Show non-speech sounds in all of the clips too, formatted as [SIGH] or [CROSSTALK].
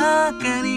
again.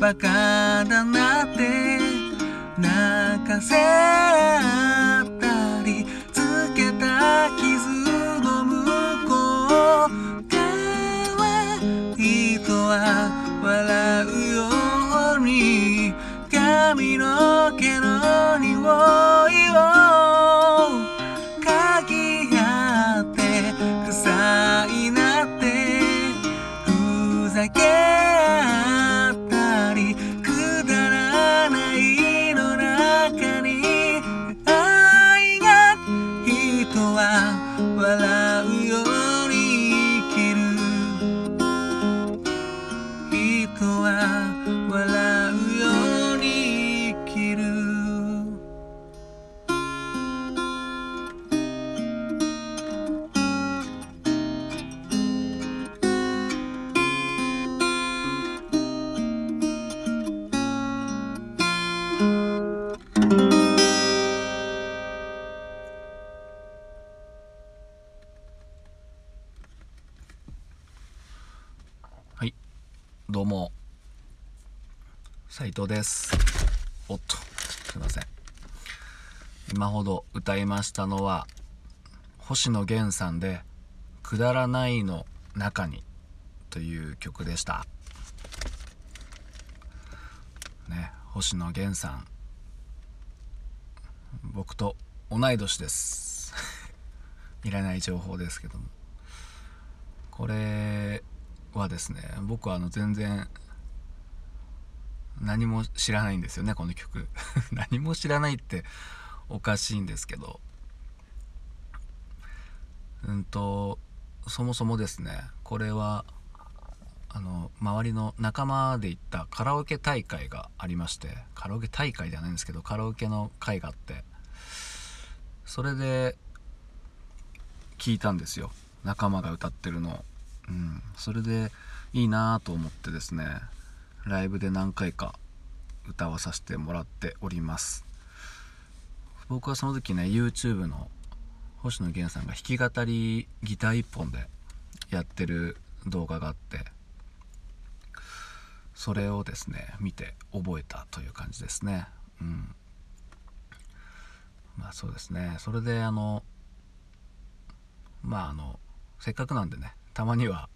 バカだなって泣かせったりつけた傷の向こう。側人は笑うように髪の毛の匂い。どうも。斉藤です。おっとすいません。今ほど歌いましたのは星野源さんで「くだらないの中に」という曲でした。ね星野源さん。僕と同い年です。[LAUGHS] いらない情報ですけども。これはですね僕はあの全然何も知らないんですよねこの曲 [LAUGHS] 何も知らないっておかしいんですけどうんとそもそもですねこれはあの周りの仲間で行ったカラオケ大会がありましてカラオケ大会ではないんですけどカラオケの会があってそれで聞いたんですよ仲間が歌ってるのを。うんそれでいいなと思ってですねライブで何回か歌わさせてもらっております。僕はその時ね YouTube の星野源さんが弾き語りギター1本でやってる動画があってそれをですね見て覚えたという感じですね。うん。まあそうですね。それであのまああのせっかくなんでねたまには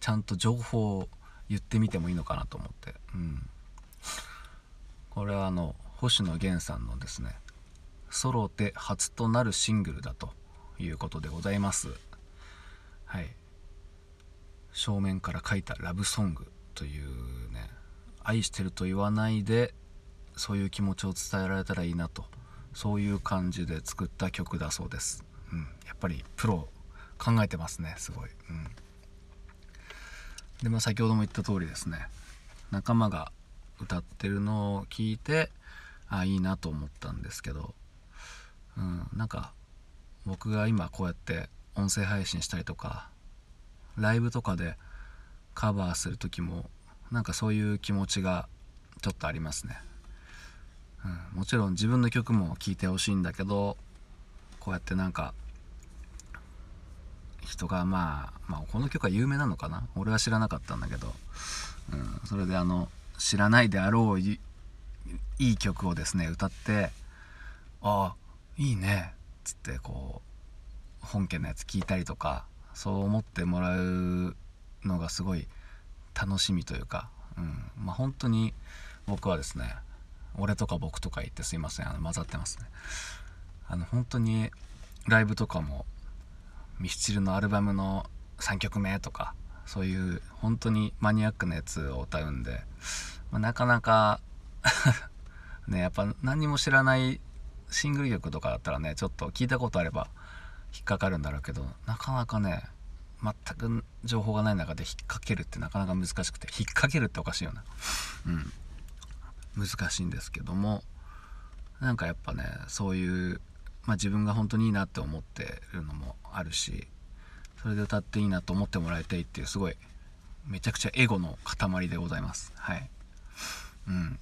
ちゃんと情報を言ってみてもいいのかなと思って。うん。これはあの星野源さんのですねソロで初となるシングルだということでございます。はい。正面から書いたラブソングというね愛してると言わないでそういう気持ちを伝えられたらいいなとそういう感じで作った曲だそうです、うん、やっぱりプロ考えてますねすごい、うん、でまあ先ほども言った通りですね仲間が歌ってるのを聞いてあいいなと思ったんですけど、うん、なんか僕が今こうやって音声配信したりとかライブとかでカバーする時もなんかそういう気持ちがちょっとありますね、うん、もちろん自分の曲も聴いてほしいんだけどこうやってなんか人がまあ、まあ、この曲は有名なのかな？俺は知らなかったんだけど、うん、それであの知らないであろういい曲をですね歌ってああいいねっつってこう本家のやつ聞いたりとかそう思ってもらうのがすごい楽しみというか、うん。まあ、本当に僕はですね俺とか僕とか言ってすいませんあの混ざってますね。あの本当にライブとかもミスチルのアルバムの3曲目とかそういう本当にマニアックなやつを歌うんで、まあ、なかなか [LAUGHS] ねやっぱ何も知らないシングル曲とかだったらねちょっと聞いたことあれば引っかかるんだろうけどなかなかね全く情報がない中で引っ掛けるってなかなか難しくて引っ掛けるっておかしいよな。うん。難しいんですけどもなんかやっぱねそういう、まあ、自分が本当にいいなって思ってるのもあるしそれで歌っていいなと思ってもらいたいっていうすごいめちゃくちゃエゴの塊でございます。はい。うん。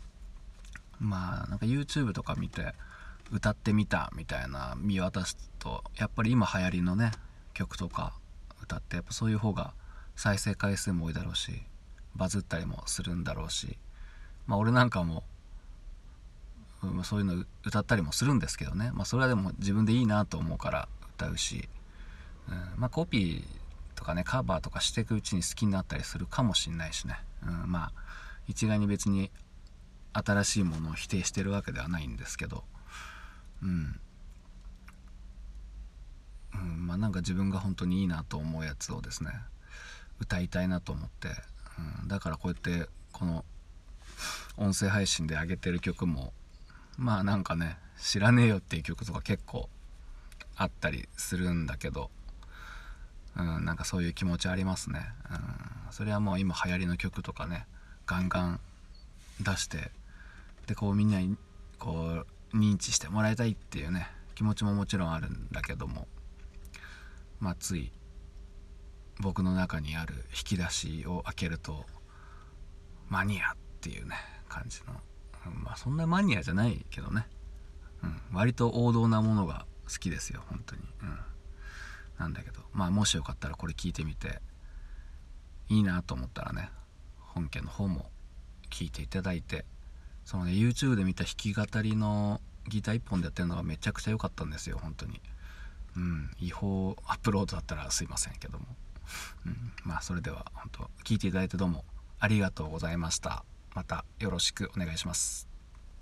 まあなんか YouTube とか見て歌ってみたみたいな見渡すとやっぱり今流行りのね曲とか歌ってやっぱそういう方が再生回数も多いだろうしバズったりもするんだろうし。まあ俺なんかも、うん、そういうの歌ったりもするんですけどね。まあそれはでも自分でいいなと思うから歌うし。うん、まあコピーとかねカバーとかしていくうちに好きになったりするかもしんないしね、うん、まあ一概に別に新しいものを否定してるわけではないんですけど。うん、うん、まあなんか自分が本当にいいなと思うやつをですね歌いたいなと思って、うん、だからこうやってこの音声配信で上げてる曲もまあなんかね知らねえよっていう曲とか結構あったりするんだけどうん、なんかそういう気持ちありますね、うん、それはもう今流行りの曲とかねガンガン出してでこうみんなにこう認知してもらいたいっていうね気持ちももちろんあるんだけどもまあつい僕の中にある引き出しを開けるとマニアっていうね感じの、まあそんなマニアじゃないけどね、うん、割と王道なものが好きですよ本当に。うん。なんだけど。まあもしよかったらこれ聞いてみていいなと思ったらね本家の方も聞いていただいてそのね YouTube で見た弾き語りのギター1本でやってるのがめちゃくちゃ良かったんですよ本当に。うん。違法アップロードだったらすいませんけども、うん、まあそれでは本当聞いていただいてどうもありがとうございました。またよろしくお願いします。